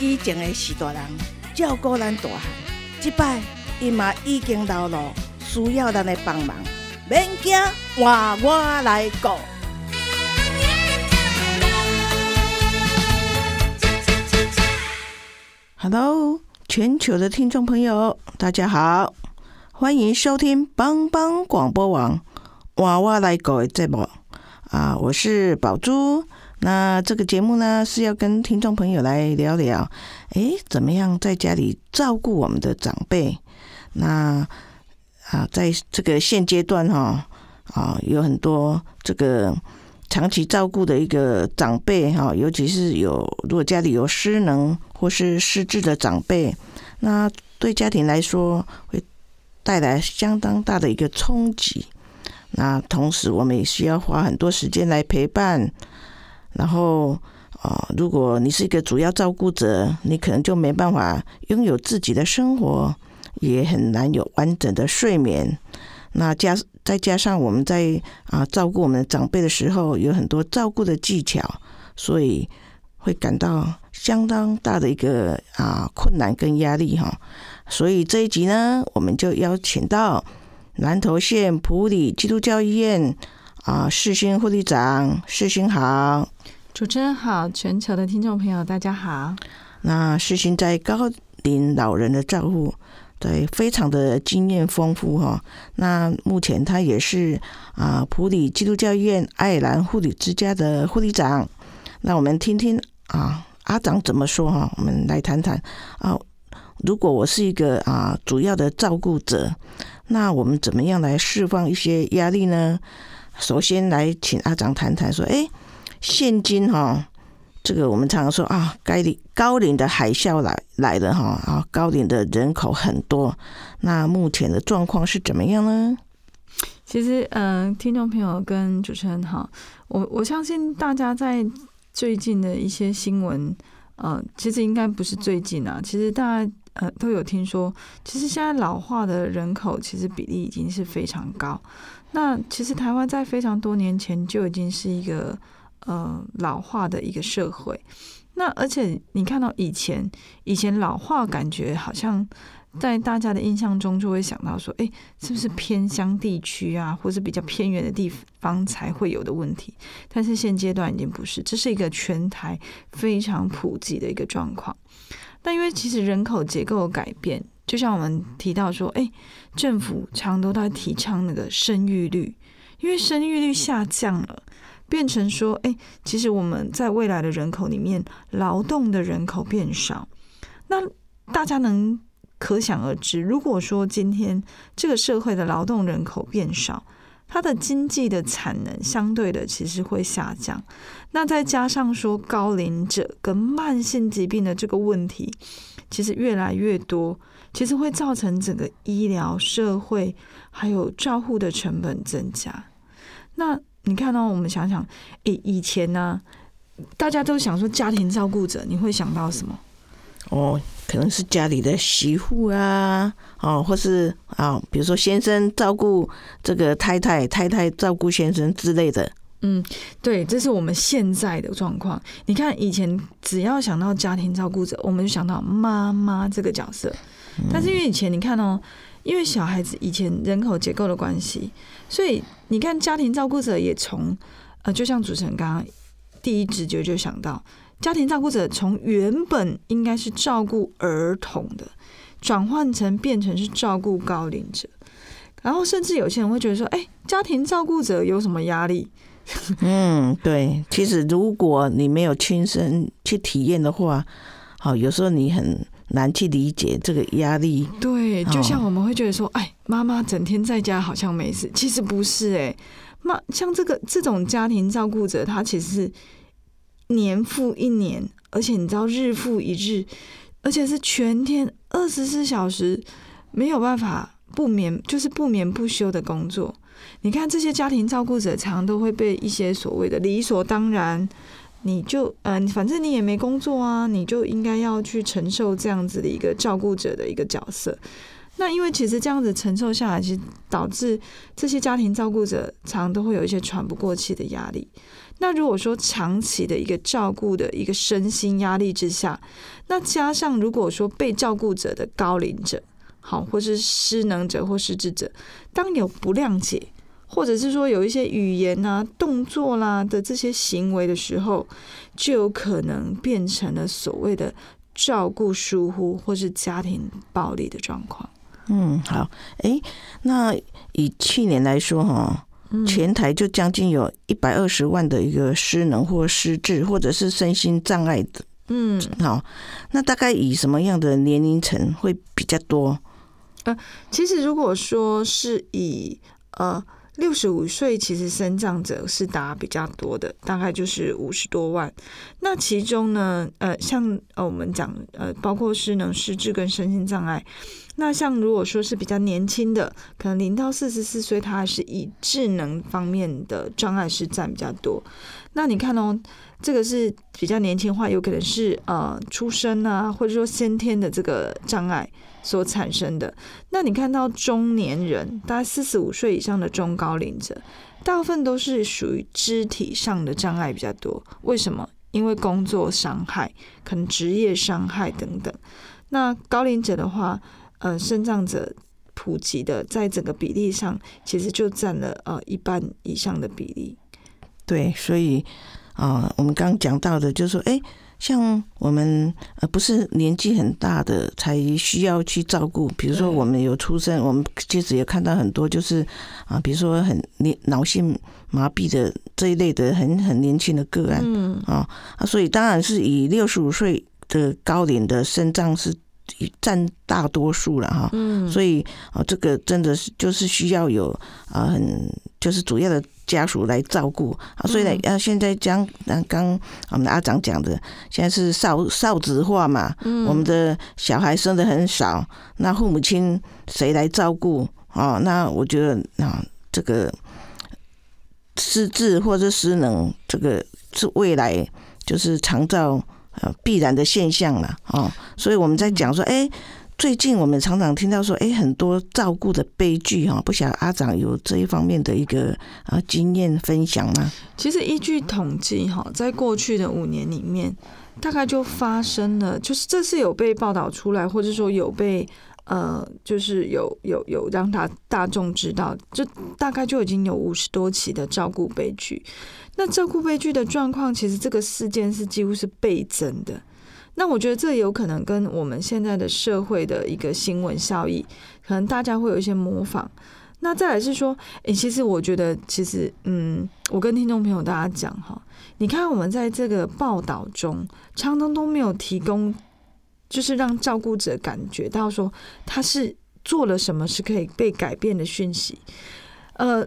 以前的是大人照顾咱大汉，即摆伊嘛已经老了，需要咱的帮忙。免惊，换我来顾。Hello，全球的听众朋友，大家好，欢迎收听帮帮广播网娃娃来狗的节目啊，我是宝珠。那这个节目呢，是要跟听众朋友来聊聊，诶，怎么样在家里照顾我们的长辈？那啊，在这个现阶段哈，啊，有很多这个长期照顾的一个长辈哈，尤其是有如果家里有失能或是失智的长辈，那对家庭来说会带来相当大的一个冲击。那同时，我们也需要花很多时间来陪伴。然后啊，如果你是一个主要照顾者，你可能就没办法拥有自己的生活，也很难有完整的睡眠。那加再加上我们在啊照顾我们长辈的时候，有很多照顾的技巧，所以会感到相当大的一个啊困难跟压力哈。所以这一集呢，我们就邀请到南投县普里基督教医院啊世新护理长世新好。主持人好，全球的听众朋友大家好。那世新在高龄老人的照顾，对非常的经验丰富哈。那目前他也是啊普里基督教医院爱尔兰护理之家的护理长。那我们听听啊阿长怎么说哈？我们来谈谈啊，如果我是一个啊主要的照顾者，那我们怎么样来释放一些压力呢？首先来请阿长谈谈说，哎。现今哈，这个我们常常说啊，该龄高龄的海啸来来了哈啊，高龄的人口很多，那目前的状况是怎么样呢？其实，嗯，听众朋友跟主持人好，我我相信大家在最近的一些新闻，呃，其实应该不是最近啊，其实大家呃都有听说，其实现在老化的人口其实比例已经是非常高。那其实台湾在非常多年前就已经是一个。呃，老化的一个社会，那而且你看到以前，以前老化感觉好像在大家的印象中就会想到说，哎，是不是偏乡地区啊，或是比较偏远的地方才会有的问题？但是现阶段已经不是，这是一个全台非常普及的一个状况。但因为其实人口结构改变，就像我们提到说，哎，政府常都在提倡那个生育率，因为生育率下降了。变成说，哎，其实我们在未来的人口里面，劳动的人口变少，那大家能可想而知，如果说今天这个社会的劳动人口变少，它的经济的产能相对的其实会下降。那再加上说高龄者跟慢性疾病的这个问题，其实越来越多，其实会造成整个医疗、社会还有照护的成本增加。那你看到我们想想，诶，以前呢，大家都想说家庭照顾者，你会想到什么？哦，可能是家里的媳妇啊，哦，或是啊，比如说先生照顾这个太太，太太照顾先生之类的。嗯，对，这是我们现在的状况。你看，以前只要想到家庭照顾者，我们就想到妈妈这个角色。但是因为以前你看哦。因为小孩子以前人口结构的关系，所以你看家庭照顾者也从呃，就像主持人刚刚第一直觉就想到，家庭照顾者从原本应该是照顾儿童的，转换成变成是照顾高龄者，然后甚至有些人会觉得说，哎，家庭照顾者有什么压力？嗯，对，其实如果你没有亲身去体验的话，好，有时候你很。难去理解这个压力，对，就像我们会觉得说，哎，妈妈整天在家好像没事，其实不是哎，妈像这个这种家庭照顾者，他其实是年复一年，而且你知道日复一日，而且是全天二十四小时没有办法不眠，就是不眠不休的工作。你看这些家庭照顾者，常常都会被一些所谓的理所当然，你就嗯、反正你也没工作啊，你就应该要去承受这样子的一个照顾者的一个角色。那因为其实这样子承受下来，其实导致这些家庭照顾者常常都会有一些喘不过气的压力。那如果说长期的一个照顾的一个身心压力之下，那加上如果说被照顾者的高龄者，好，或是失能者或失智者，当有不谅解，或者是说有一些语言啊、动作啦的这些行为的时候，就有可能变成了所谓的照顾疏忽或是家庭暴力的状况。嗯，好，哎，那以去年来说哈，全台就将近有一百二十万的一个失能或失智或者是身心障碍的，嗯，好，那大概以什么样的年龄层会比较多？呃其实如果说是以呃六十五岁，其实身障者是达比较多的，大概就是五十多万。那其中呢，呃，像呃我们讲呃，包括失能、失智跟身心障碍。那像如果说是比较年轻的，可能零到四十四岁，他还是以智能方面的障碍是占比较多。那你看哦，这个是比较年轻化，有可能是呃出生啊，或者说先天的这个障碍所产生的。那你看到中年人，大概四十五岁以上的中高龄者，大部分都是属于肢体上的障碍比较多。为什么？因为工作伤害，可能职业伤害等等。那高龄者的话，呃，肾脏者普及的，在整个比例上，其实就占了呃一半以上的比例。对，所以啊、我们刚刚讲到的，就是说，哎，像我们呃不是年纪很大的才需要去照顾，比如说我们有出生，我们其实也看到很多就是啊，比如说很年脑性麻痹的这一类的很很年轻的个案，嗯，啊啊，所以当然是以六十五岁的高龄的肾脏是占大多数了哈。嗯，所以啊，这个真的是就是需要有啊很就是主要的家属来照顾啊，所以呢，啊现在将啊刚我们的阿长讲的，现在是少少子化嘛，我们的小孩生的很少，那父母亲谁来照顾啊？那我觉得啊，这个失智或者失能，这个是未来就是长照呃必然的现象了哦。所以我们在讲说，哎、最近我们常常听到说，哎、很多照顾的悲剧哈，不晓得阿长有这一方面的一个啊经验分享吗？其实依据统计哈，在过去的五年里面，大概就发生了，就是这是有被报道出来，或者说有被呃，就是有有有让大大众知道，就大概就已经有五十多起的照顾悲剧。那照顾悲剧的状况，其实这个事件是几乎是倍增的。那我觉得这有可能跟我们现在的社会的一个新闻效益，可能大家会有一些模仿。那再来是说，诶、其实我觉得，其实，嗯，我跟听众朋友大家讲哈，你看我们在这个报道中，常常都没有提供，就是让照顾者感觉到说他是做了什么是可以被改变的讯息，呃。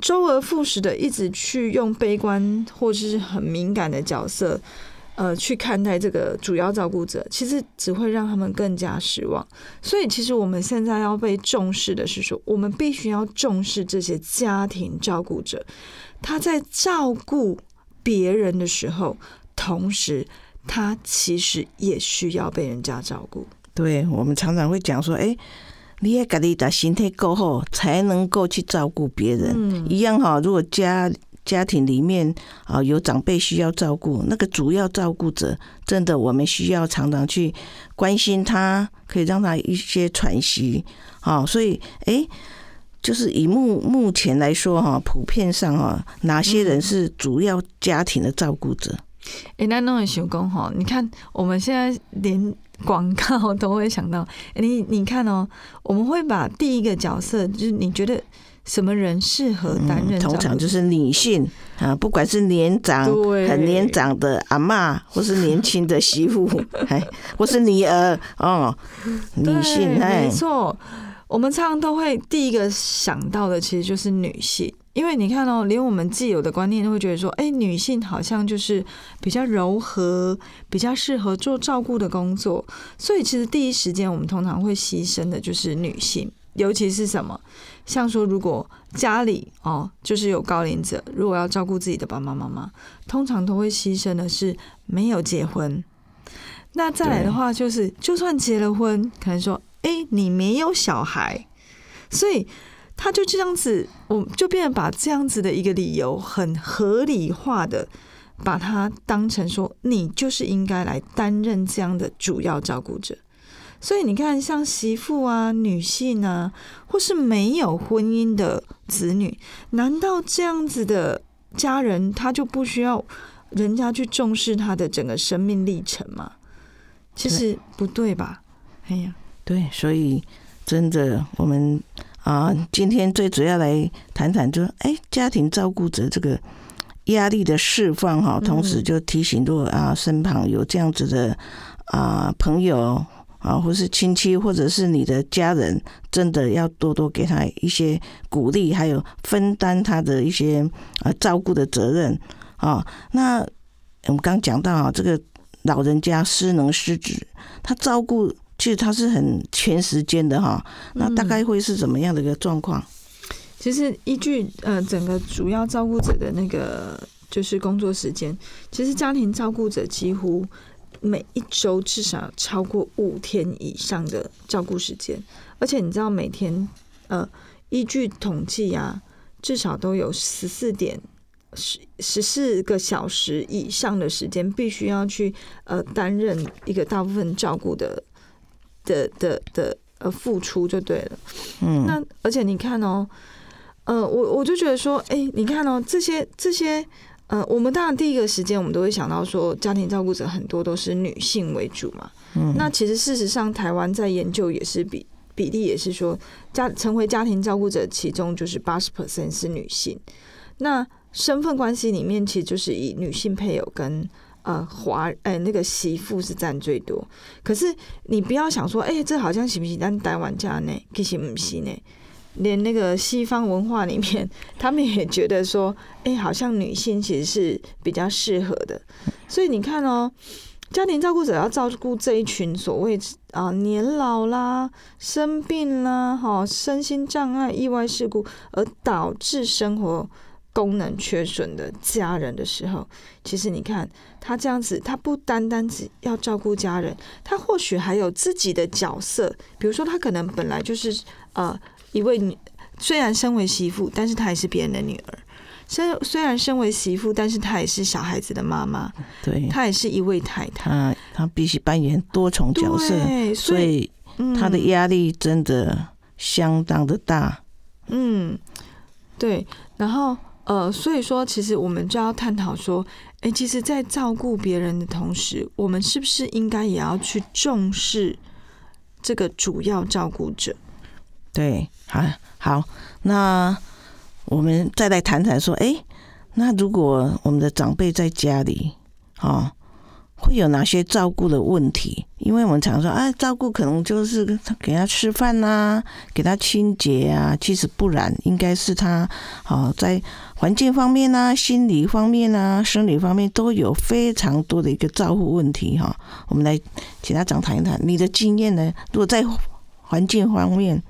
周而复始的一直去用悲观或是很敏感的角色，呃，去看待这个主要照顾者，其实只会让他们更加失望。所以，其实我们现在要被重视的是说，我们必须要重视这些家庭照顾者，他在照顾别人的时候，同时他其实也需要被人家照顾。对我们常常会讲说，哎、你也家己的身体够好，才能够去照顾别人。嗯一样哈，如果家家庭里面啊有长辈需要照顾，那个主要照顾者，真的我们需要常常去关心他，可以让他一些喘息。啊，所以诶。就是以目目前来说哈，普遍上哈，哪些人是主要家庭的照顾者？诶，那那种想讲哈，你看我们现在连广告都会想到，诶你你看哦，我们会把第一个角色，就是你觉得什么人适合担任通常就是女性啊，不管是年长、很年长的阿妈，或是年轻的媳妇，哎，或是女儿哦，女性没，错。我们常常都会第一个想到的，其实就是女性，因为你看哦，连我们既有的观念都会觉得说，哎，女性好像就是比较柔和，比较适合做照顾的工作，所以其实第一时间我们通常会牺牲的就是女性，尤其是什么，像说如果家里哦就是有高龄者，如果要照顾自己的爸爸妈妈，通常都会牺牲的是没有结婚。那再来的话，就是就算结了婚，可能说，哎，你没有小孩，所以他就这样子，我就变得把这样子的一个理由很合理化的，把它当成说，你就是应该来担任这样的主要照顾者。所以你看，像媳妇啊、女性啊，或是没有婚姻的子女，难道这样子的家人，他就不需要人家去重视他的整个生命历程吗？其实不对吧？哎呀，对，所以真的，我们啊，今天最主要来谈谈，就哎，家庭照顾者这个压力的释放哈，同时就提醒，如果啊身旁有这样子的啊朋友啊，或是亲戚，或者是你的家人，真的要多多给他一些鼓励，还有分担他的一些啊照顾的责任啊。那我们刚讲到啊，这个。老人家失能失职，他照顾其实他是很全时间的哈。那大概会是怎么样的一个状况？其实依据呃整个主要照顾者的那个就是工作时间，其实家庭照顾者几乎每一周至少超过五天以上的照顾时间，而且你知道每天呃依据统计啊，至少都有十四点。十十四个小时以上的时间，必须要去呃担任一个大部分照顾的的的的呃付出就对了。嗯，那而且你看哦，呃，我我就觉得说，哎，你看哦，这些这些呃，我们当然第一个时间我们都会想到说，家庭照顾者很多都是女性为主嘛。嗯，那其实事实上，台湾在研究也是比比例也是说，家成为家庭照顾者，其中就是八十 percent 是女性。那身份关系里面，其实就是以女性配偶跟呃华哎那个媳妇是占最多。可是你不要想说，哎，这好像行不行？但台湾家呢，其实不行呢。连那个西方文化里面，他们也觉得说，哎，好像女性其实是比较适合的。所以你看哦，家庭照顾者要照顾这一群所谓啊年老啦、生病啦、哈身心障碍、意外事故而导致生活。功能缺损的家人的时候，其实你看他这样子，他不单单只要照顾家人，他或许还有自己的角色。比如说，他可能本来就是呃一位女，虽然身为媳妇，但是她也是别人的女儿；虽虽然身为媳妇，但是她也是小孩子的妈妈。对，她也是一位太太。她她必须扮演多重角色，所以她的压力真的相当的大。嗯，对，然后。呃，所以说，其实我们就要探讨说，哎，其实，在照顾别人的同时，我们是不是应该也要去重视这个主要照顾者？对，好，好，那我们再来谈谈说，哎，那如果我们的长辈在家里，哦。会有哪些照顾的问题？因为我们常说，啊，照顾可能就是给他吃饭呐，给他清洁啊。其实不然，应该是他好在环境方面啊、心理方面啊、生理方面都有非常多的一个照顾问题哈。我们来请他长谈一谈你的经验呢？如果在环境方面，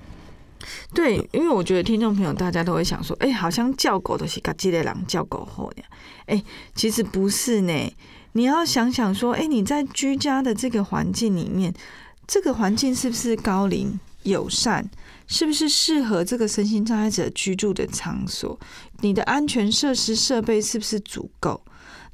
对，因为我觉得听众朋友大家都会想说，哎，好像叫狗都是嘎基的狼叫狗后呢，哎，其实不是呢。你要想想说，哎，你在居家的这个环境里面，这个环境是不是高龄友善？是不是适合这个身心障碍者居住的场所？你的安全设施设备是不是足够？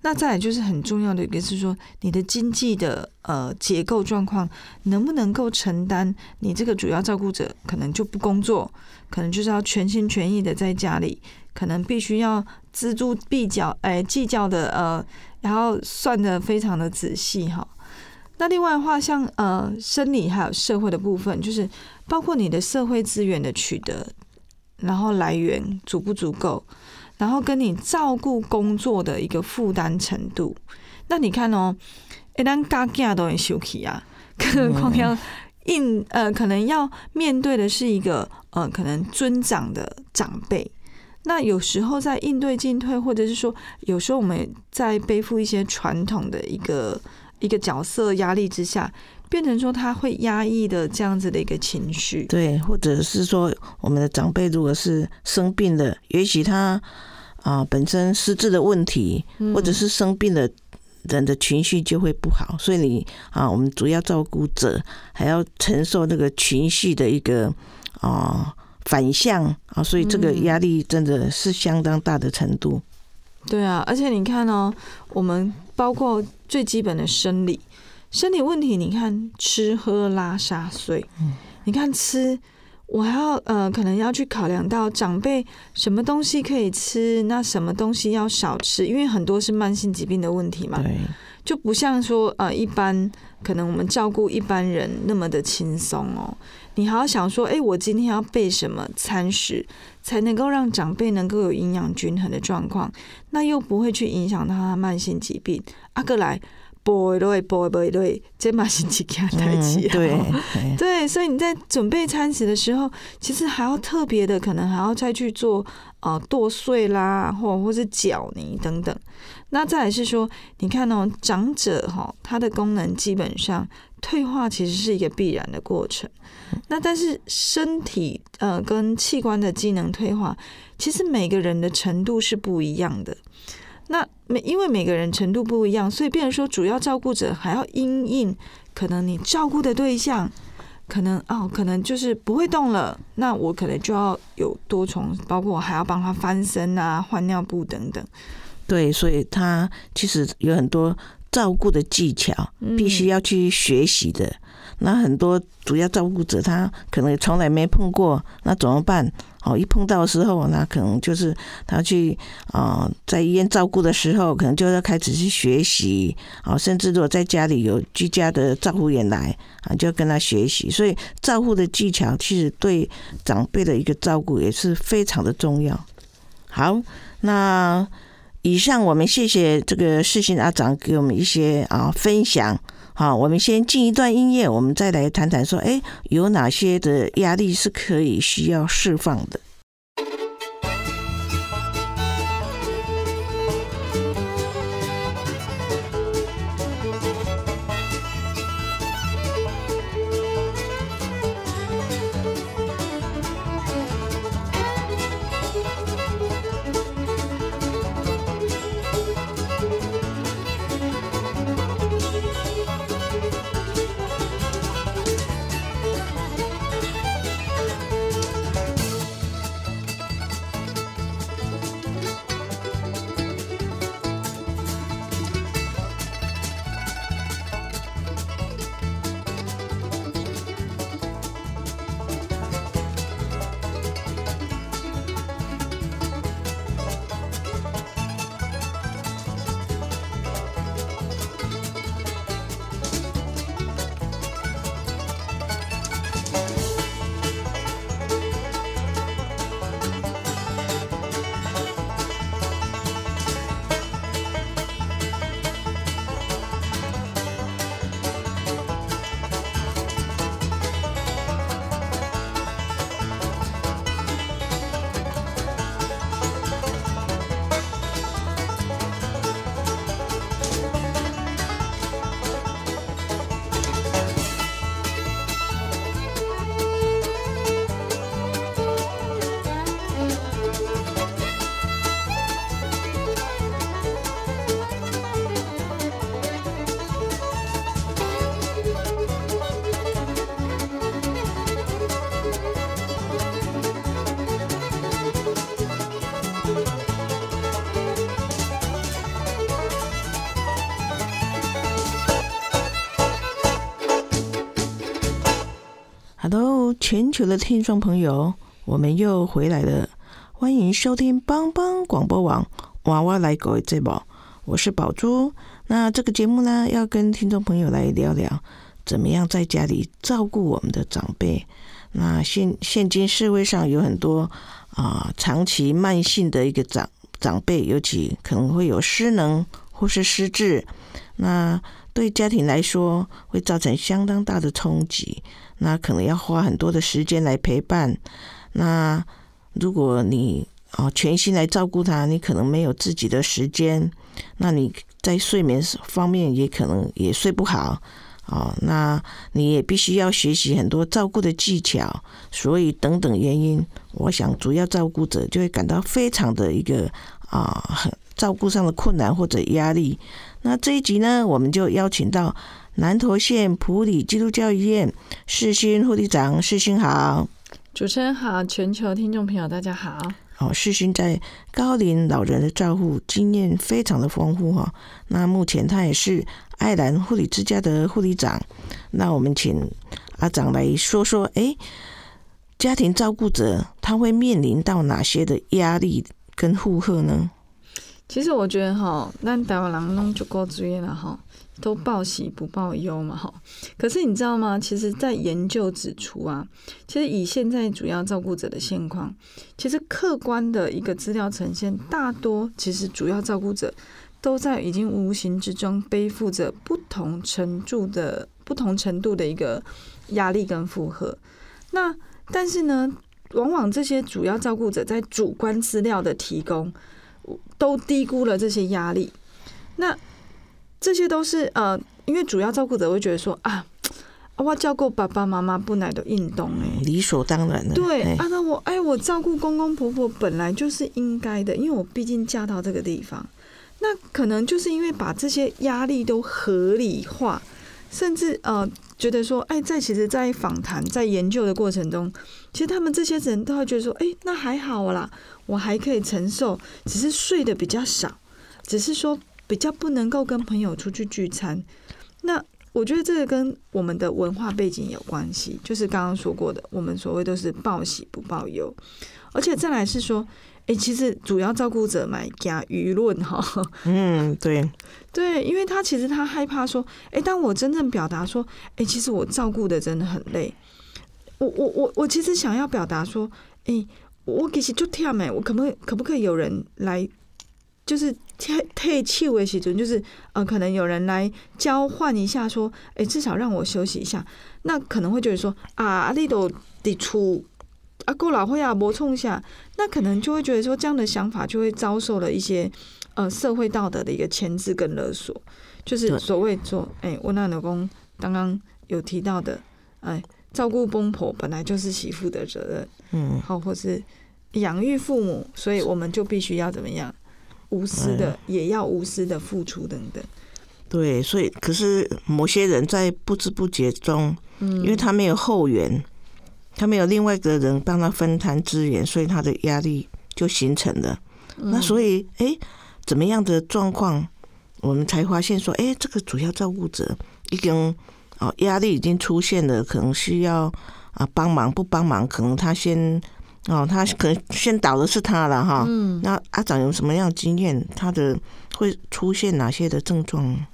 那再来就是很重要的一个，是说你的经济的呃结构状况能不能够承担？你这个主要照顾者可能就不工作，可能就是要全心全意的在家里，可能必须要锱铢必较，哎，计较的呃。然后算的非常的仔细哈，那另外的话，像呃生理还有社会的部分，就是包括你的社会资源的取得，然后来源足不足够，然后跟你照顾工作的一个负担程度。那你看哦，一旦家家都很休息啊，更何况要应呃，可能要面对的是一个呃，可能尊长的长辈。那有时候在应对进退，或者是说，有时候我们在背负一些传统的一个一个角色压力之下，变成说他会压抑的这样子的一个情绪。对，或者是说我们的长辈如果是生病了，也许他啊本身失智的问题，或者是生病了。人的情绪就会不好，所以你啊，我们主要照顾者还要承受那个情绪的一个啊反向啊，所以这个压力真的是相当大的程度。对啊，而且你看哦，我们包括最基本的生理生理问题，你看吃喝拉撒睡，你看吃。我还要呃，可能要去考量到长辈什么东西可以吃，那什么东西要少吃，因为很多是慢性疾病的问题嘛，就不像说呃一般可能我们照顾一般人那么的轻松哦。你还要想说，哎，我今天要备什么餐食，才能够让长辈能够有营养均衡的状况，那又不会去影响到他慢性疾病。阿哥来。不对，不对，对，这嘛是几件代志啊？对 对，所以你在准备餐食的时候，其实还要特别的，可能还要再去做呃剁碎啦，或或是搅泥等等。那再来是说，你看哦，长者哈，他的功能基本上退化，其实是一个必然的过程。那但是身体呃跟器官的机能退化，其实每个人的程度是不一样的。那每因为每个人程度不一样，所以变成说主要照顾者还要因应，可能你照顾的对象，可能哦，可能就是不会动了，那我可能就要有多重，包括我还要帮他翻身啊、换尿布等等。对，所以他其实有很多照顾的技巧，必须要去学习的。那很多主要照顾者他可能从来没碰过，那怎么办？哦，一碰到的时候，那可能就是他去啊，在医院照顾的时候，可能就要开始去学习啊，甚至如果在家里有居家的照顾员来啊，就要跟他学习。所以照顾的技巧，其实对长辈的一个照顾也是非常的重要。好，那以上我们谢谢这个世新阿长给我们一些啊分享。好，我们先进一段音乐，我们再来谈谈说，哎，有哪些的压力是可以需要释放的。全球的听众朋友，我们又回来了，欢迎收听帮帮广播网娃娃来狗这宝，我是宝珠。那这个节目呢，要跟听众朋友来聊聊，怎么样在家里照顾我们的长辈。那现现今社会上有很多啊，长期慢性的一个长长辈，尤其可能会有失能或是失智，那对家庭来说会造成相当大的冲击。那可能要花很多的时间来陪伴。那如果你哦全心来照顾他，你可能没有自己的时间，那你在睡眠方面也可能也睡不好。哦，那你也必须要学习很多照顾的技巧，所以等等原因，我想主要照顾者就会感到非常的一个啊，很照顾上的困难或者压力。那这一集呢，我们就邀请到南投县普里基督教医院世勋护理长，世勋好，主持人好，全球听众朋友大家好。哦，世勋在高龄老人的照护经验非常的丰富哈。那目前他也是爱兰护理之家的护理长。那我们请阿长来说说，哎，家庭照顾者他会面临到哪些的压力跟负荷呢？其实我觉得哈，那台湾人弄就够注意了哈。都报喜不报忧嘛，哈。可是你知道吗？其实，在研究指出啊，其实以现在主要照顾者的现况，其实客观的一个资料呈现，大多其实主要照顾者都在已经无形之中背负着不同程度的不同程度的一个压力跟负荷。那但是呢，往往这些主要照顾者在主观资料的提供，都低估了这些压力。那这些都是呃，因为主要照顾者会觉得说啊，我照顾爸爸妈妈不来的运动哎，理所当然的。对啊，那我哎，我照顾公公婆婆本来就是应该的，因为我毕竟嫁到这个地方。那可能就是因为把这些压力都合理化，甚至呃，觉得说哎，在其实，在访谈在研究的过程中，其实他们这些人都会觉得说，哎，那还好啦，我还可以承受，只是睡得比较少，只是说。比较不能够跟朋友出去聚餐，那我觉得这个跟我们的文化背景有关系，就是刚刚说过的，我们所谓都是报喜不报忧，而且再来是说，哎，其实主要照顾者买家舆论哈，嗯，对，对，因为他其实他害怕说，哎，当我真正表达说，哎，其实我照顾的真的很累，我我我我其实想要表达说，哎，我其实就跳没，我可不可以可不可以有人来？就是退退气为时准，就是呃，可能有人来交换一下，说，哎，至少让我休息一下。那可能会觉得说，啊，你都得出啊，够老会啊，磨冲下，那可能就会觉得说，这样的想法就会遭受了一些呃社会道德的一个牵制跟勒索，就是所谓说，哎，我那老公刚刚有提到的，哎，照顾公婆本来就是媳妇的责任，嗯，好，或是养育父母，所以我们就必须要怎么样？无私的也要无私的付出等等，对，所以可是某些人在不知不觉中，嗯，因为他没有后援，他没有另外一个人帮他分摊资源，所以他的压力就形成了。那所以，哎，怎么样的状况，我们才发现说，哎，这个主要照顾者已经哦压力已经出现了，可能需要啊帮忙，不帮忙，可能他先。哦，他可能先倒的是他了哈。嗯，那阿长有什么样经验？他的会出现哪些的症状？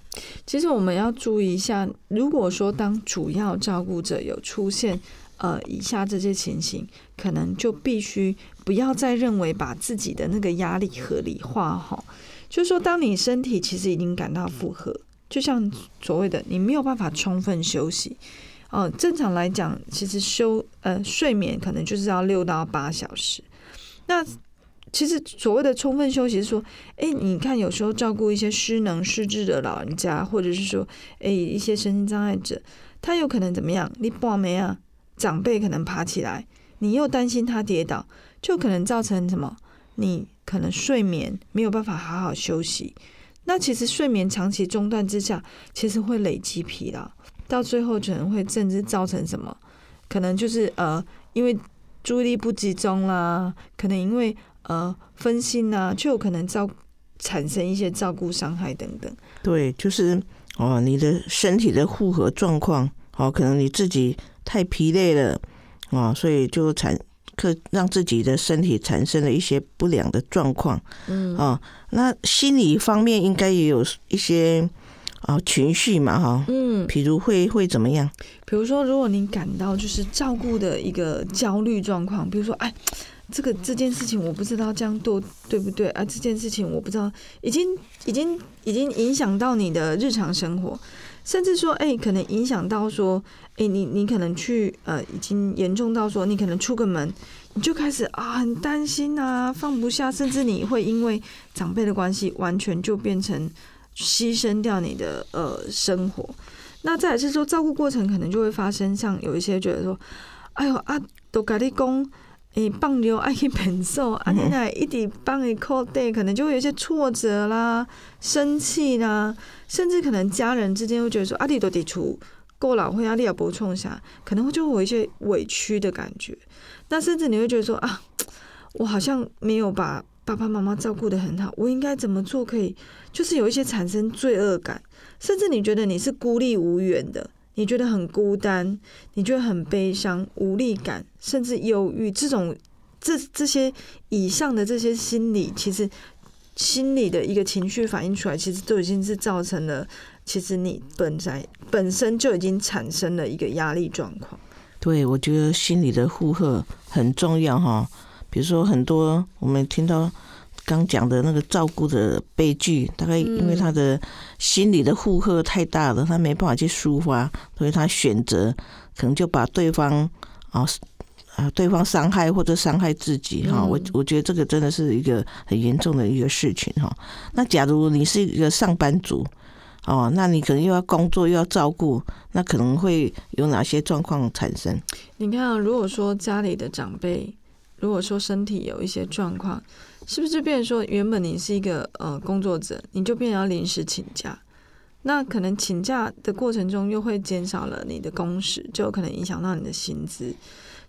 其实我们要注意一下，如果说当主要照顾者有出现呃以下这些情形，可能就必须不要再认为把自己的那个压力合理化哈。就是说，当你身体其实已经感到负荷，就像所谓的你没有办法充分休息。哦，正常来讲，其实休呃睡眠可能就是要六到八小时。那其实所谓的充分休息是说，哎，你看有时候照顾一些失能失智的老人家，或者是说，哎，一些身心障碍者，他有可能怎么样？你抱没啊？长辈可能爬起来，你又担心他跌倒，就可能造成什么？你可能睡眠没有办法好好休息。那其实睡眠长期中断之下，其实会累积疲劳。到最后可能会甚至造成什么？可能就是呃，因为注意力不集中啦，可能因为呃分心啊，就有可能造产生一些照顾伤害等等。对，就是哦，你的身体的负荷状况，哦，可能你自己太疲累了啊，所以就产可让自己的身体产生了一些不良的状况。嗯啊，那心理方面应该也有一些。啊，情绪嘛，哈，嗯，譬如会会怎么样？比如说，如果你感到就是照顾的一个焦虑状况，比如说，哎，这个这件事情我不知道这样做对不对啊？这件事情我不知道，已经已经已经影响到你的日常生活，甚至说，哎，可能影响到说，哎，你你可能去呃，已经严重到说，你可能出个门你就开始啊很担心啊，放不下，甚至你会因为长辈的关系，完全就变成牺牲掉你的呃生活。那再来是说照顾过程，可能就会发生像有一些觉得说，哎呦啊，都跟你讲，你，放牛爱去忍受，啊，你奶一直帮你扣 day，可能就会有一些挫折啦、生气啦，甚至可能家人之间会觉得说，阿弟都得出过老会压力也不冲下，可能会就会有一些委屈的感觉。那甚至你会觉得说啊，我好像没有把爸爸妈妈照顾得很好，我应该怎么做可以？就是有一些产生罪恶感，甚至你觉得你是孤立无援的，你觉得很孤单，你觉得很悲伤、无力感，甚至忧郁，这种这这些以上的这些心理，其实心理的一个情绪反映出来，其实都已经是造成了，其实你本在本身就已经产生了一个压力状况。对，我觉得心理的负荷很重要哈。比如说，很多我们听到刚讲的那个照顾的悲剧，大概因为他的心理的负荷太大了，他没办法去抒发，所以他选择可能就把对方啊啊对方伤害或者伤害自己哈。我我觉得这个真的是一个很严重的一个事情哈。那假如你是一个上班族。哦，那你可能又要工作又要照顾，那可能会有哪些状况产生？你看，如果说家里的长辈，如果说身体有一些状况，是不是变成说，原本你是一个呃工作者，你就变成要临时请假？那可能请假的过程中，又会减少了你的工时，就可能影响到你的薪资。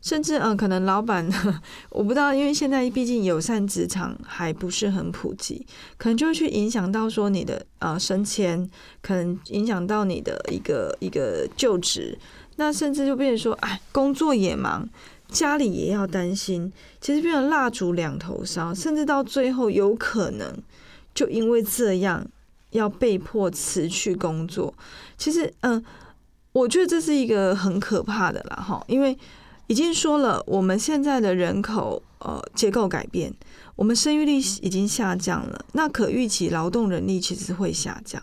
甚至嗯，可能老板 我不知道，因为现在毕竟友善职场还不是很普及，可能就会去影响到说你的呃升迁，可能影响到你的一个一个就职，那甚至就变成说，哎，工作也忙，家里也要担心，其实变成蜡烛两头烧，甚至到最后有可能就因为这样要被迫辞去工作。其实嗯，我觉得这是一个很可怕的啦，哈，因为。已经说了，我们现在的人口呃结构改变，我们生育率已经下降了。那可预期劳动人力其实会下降。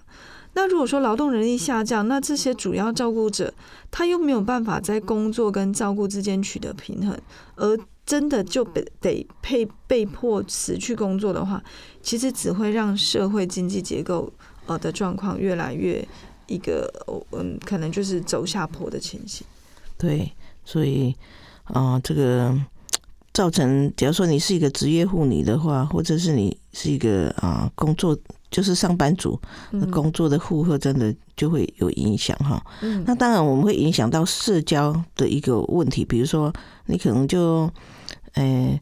那如果说劳动人力下降，那这些主要照顾者他又没有办法在工作跟照顾之间取得平衡，而真的就得得被被迫辞去工作的话，其实只会让社会经济结构呃的状况越来越一个嗯可能就是走下坡的情形。对。所以，啊，这个造成，假如说你是一个职业妇女的话，或者是你是一个啊工作就是上班族，工作的负荷真的就会有影响哈。那当然，我们会影响到社交的一个问题，比如说你可能就，呃，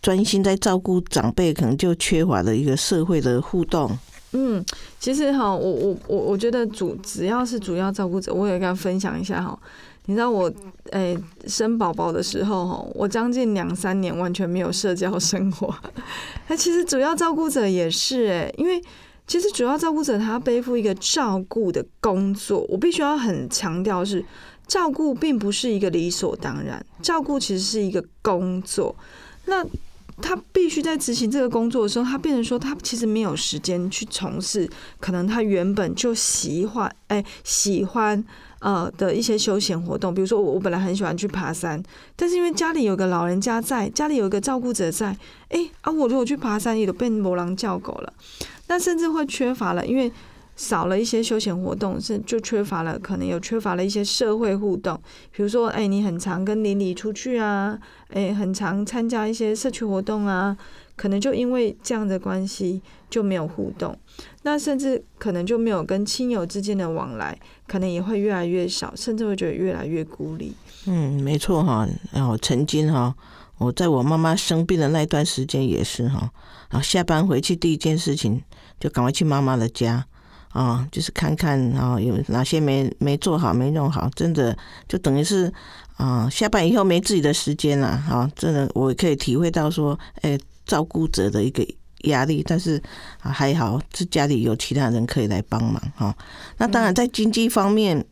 专心在照顾长辈，可能就缺乏了一个社会的互动。嗯，其实哈，我我我我觉得主只要是主要照顾者，我也跟他分享一下哈。你知道我诶生宝宝的时候哈，我将近两三年完全没有社交生活。那其实主要照顾者也是诶，因为其实主要照顾者他背负一个照顾的工作，我必须要很强调是照顾并不是一个理所当然，照顾其实是一个工作。那他必须在执行这个工作的时候，他变成说他其实没有时间去从事可能他原本就喜欢哎喜欢。呃的一些休闲活动，比如说我我本来很喜欢去爬山，但是因为家里有个老人家在，家里有一个照顾者在，哎啊，我如果去爬山也都被魔狼叫狗了，那甚至会缺乏了，因为少了一些休闲活动，是就缺乏了，可能有缺乏了一些社会互动，比如说哎，你很常跟邻里出去啊，哎，很常参加一些社区活动啊。可能就因为这样的关系就没有互动，那甚至可能就没有跟亲友之间的往来，可能也会越来越少，甚至会觉得越来越孤立。嗯，没错哈。然后曾经哈，我在我妈妈生病的那段时间也是哈，然后下班回去第一件事情就赶快去妈妈的家啊，就是看看啊有哪些没没做好没弄好，真的就等于是啊下班以后没自己的时间了啊，真的我可以体会到说，哎。照顾者的一个压力，但是啊还好，是家里有其他人可以来帮忙哈。那当然在经济方面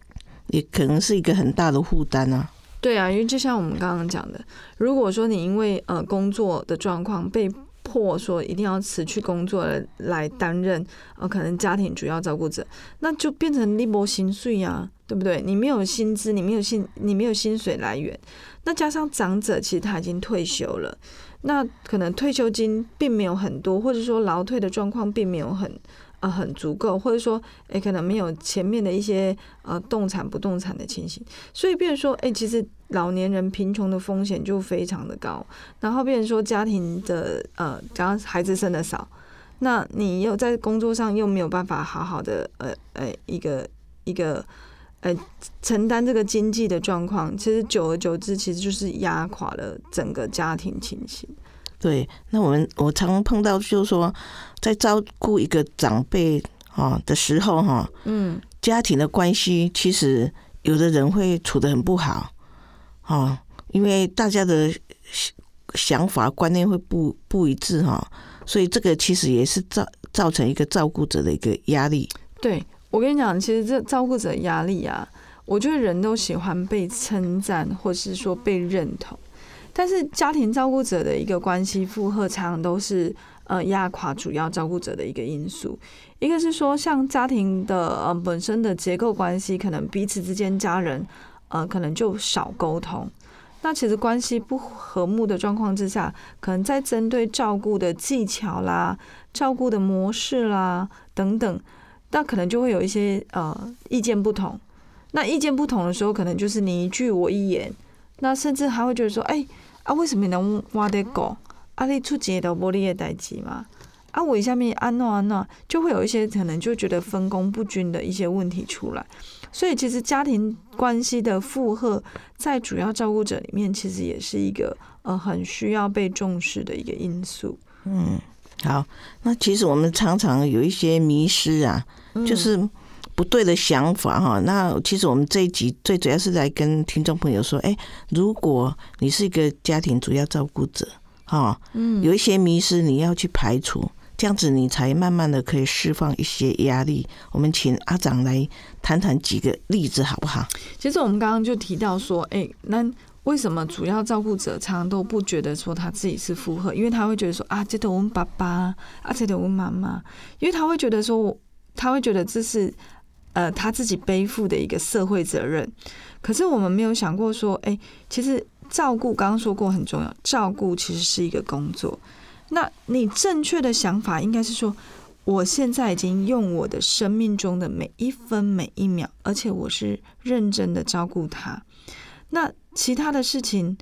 也可能是一个很大的负担啊。对啊，因为就像我们刚刚讲的，如果说你因为呃工作的状况被迫说一定要辞去工作来担任呃可能家庭主要照顾者，那就变成立波薪水呀，对不对？你没有薪资，你没有薪，你没有薪水来源，那加上长者其实他已经退休了，那可能退休金并没有很多，或者说劳退的状况并没有很。呃，很足够，或者说，诶，可能没有前面的一些呃动产不动产的情形，所以变成说，诶，其实老年人贫穷的风险就非常的高。然后变成说，家庭的呃，假如孩子生的少，那你又在工作上又没有办法好好的呃呃一个一个呃承担这个经济的状况，其实久而久之，其实就是压垮了整个家庭情形。对，那我们我常碰到就是说，在照顾一个长辈啊的时候哈，嗯，家庭的关系其实有的人会处的很不好，哦，因为大家的想法观念会不不一致哈，所以这个其实也是造造成一个照顾者的一个压力。对我跟你讲，其实这照顾者压力啊，我觉得人都喜欢被称赞，或是说被认同。但是家庭照顾者的一个关系负荷，常常都是呃压垮主要照顾者的一个因素。一个是说，像家庭的呃本身的结构关系，可能彼此之间家人呃可能就少沟通。那其实关系不和睦的状况之下，可能在针对照顾的技巧啦、照顾的模式啦等等，那可能就会有一些呃意见不同。那意见不同的时候，可能就是你一句我一言，那甚至还会觉得说，哎。啊，为什么能挖得狗？啊，你出钱都玻璃的代志嘛？啊，我下面安诺安诺，就会有一些可能就觉得分工不均的一些问题出来。所以，其实家庭关系的负荷，在主要照顾者里面，其实也是一个呃很需要被重视的一个因素。嗯，好，那其实我们常常有一些迷失啊，就是。不对的想法哈，那其实我们这一集最主要是来跟听众朋友说，哎，如果你是一个家庭主要照顾者，哈，嗯，有一些迷失你要去排除，这样子你才慢慢的可以释放一些压力。我们请阿长来谈谈几个例子好不好？其实我们刚刚就提到说，哎，那为什么主要照顾者常常都不觉得说他自己是负荷？因为他会觉得说啊，这得我爸爸，啊，这得我妈妈，因为他会觉得说，他会觉得这是。呃，他自己背负的一个社会责任，可是我们没有想过说，哎，其实照顾刚刚说过很重要，照顾其实是一个工作。那你正确的想法应该是说，我现在已经用我的生命中的每一分每一秒，而且我是认真的照顾他。那其他的事情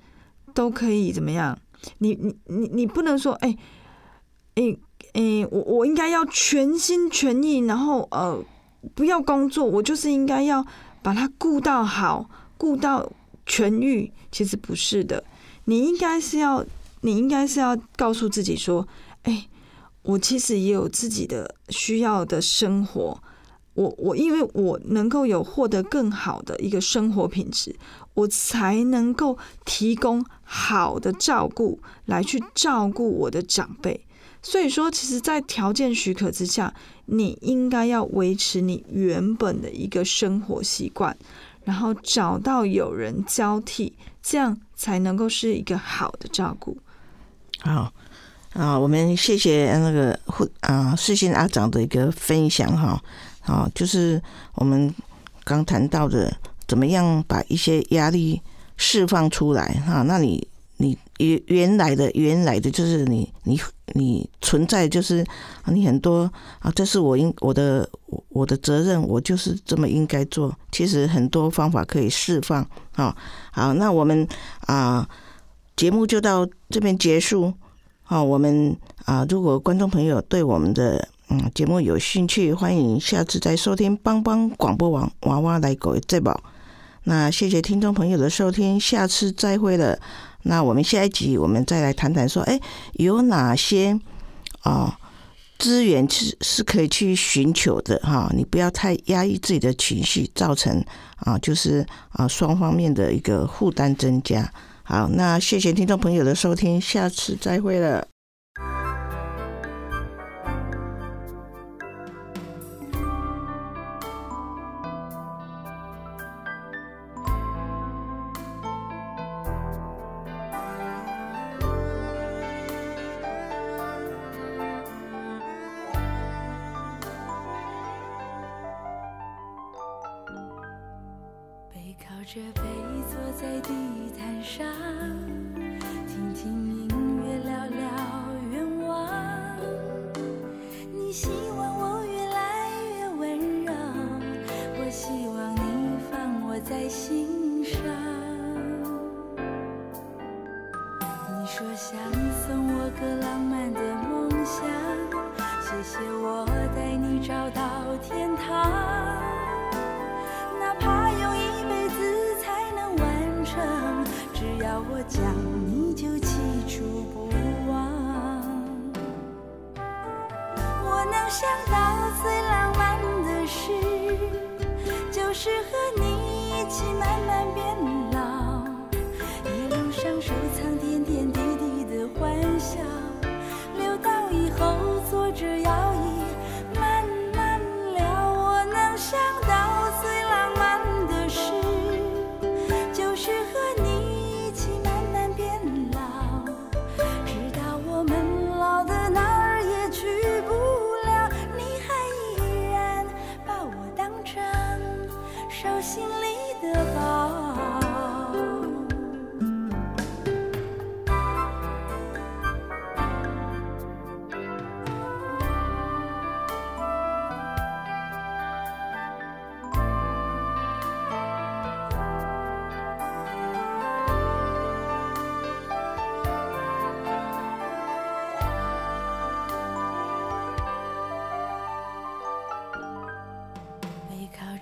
都可以怎么样？你你你你不能说，哎哎哎，我我应该要全心全意，然后呃。不要工作，我就是应该要把它顾到好，顾到痊愈。其实不是的，你应该是要，你应该是要告诉自己说：“哎，我其实也有自己的需要的生活。我我因为我能够有获得更好的一个生活品质，我才能够提供好的照顾来去照顾我的长辈。”所以说，其实，在条件许可之下，你应该要维持你原本的一个生活习惯，然后找到有人交替，这样才能够是一个好的照顾。好啊，我们谢谢那个啊世信阿长的一个分享哈。啊，就是我们刚谈到的，怎么样把一些压力释放出来哈？那你。你原原来的原来的就是你你你存在就是你很多啊，这是我应我的我的责任，我就是这么应该做。其实很多方法可以释放啊。好，那我们啊节目就到这边结束。好，我们啊，如果观众朋友对我们的嗯节目有兴趣，欢迎下次再收听帮帮广播网娃娃来狗这宝。那谢谢听众朋友的收听，下次再会了。那我们下一集我们再来谈谈说，哎，有哪些啊资源是是可以去寻求的哈？你不要太压抑自己的情绪，造成啊就是啊双方面的一个负担增加。好，那谢谢听众朋友的收听，下次再会了。想送我个浪漫的梦想，谢谢我带你找到天堂。哪怕用一辈子才能完成，只要我讲，你就记住不忘。我能想到最浪漫的事，就是和你一起慢慢变老，一路上收藏，留到以后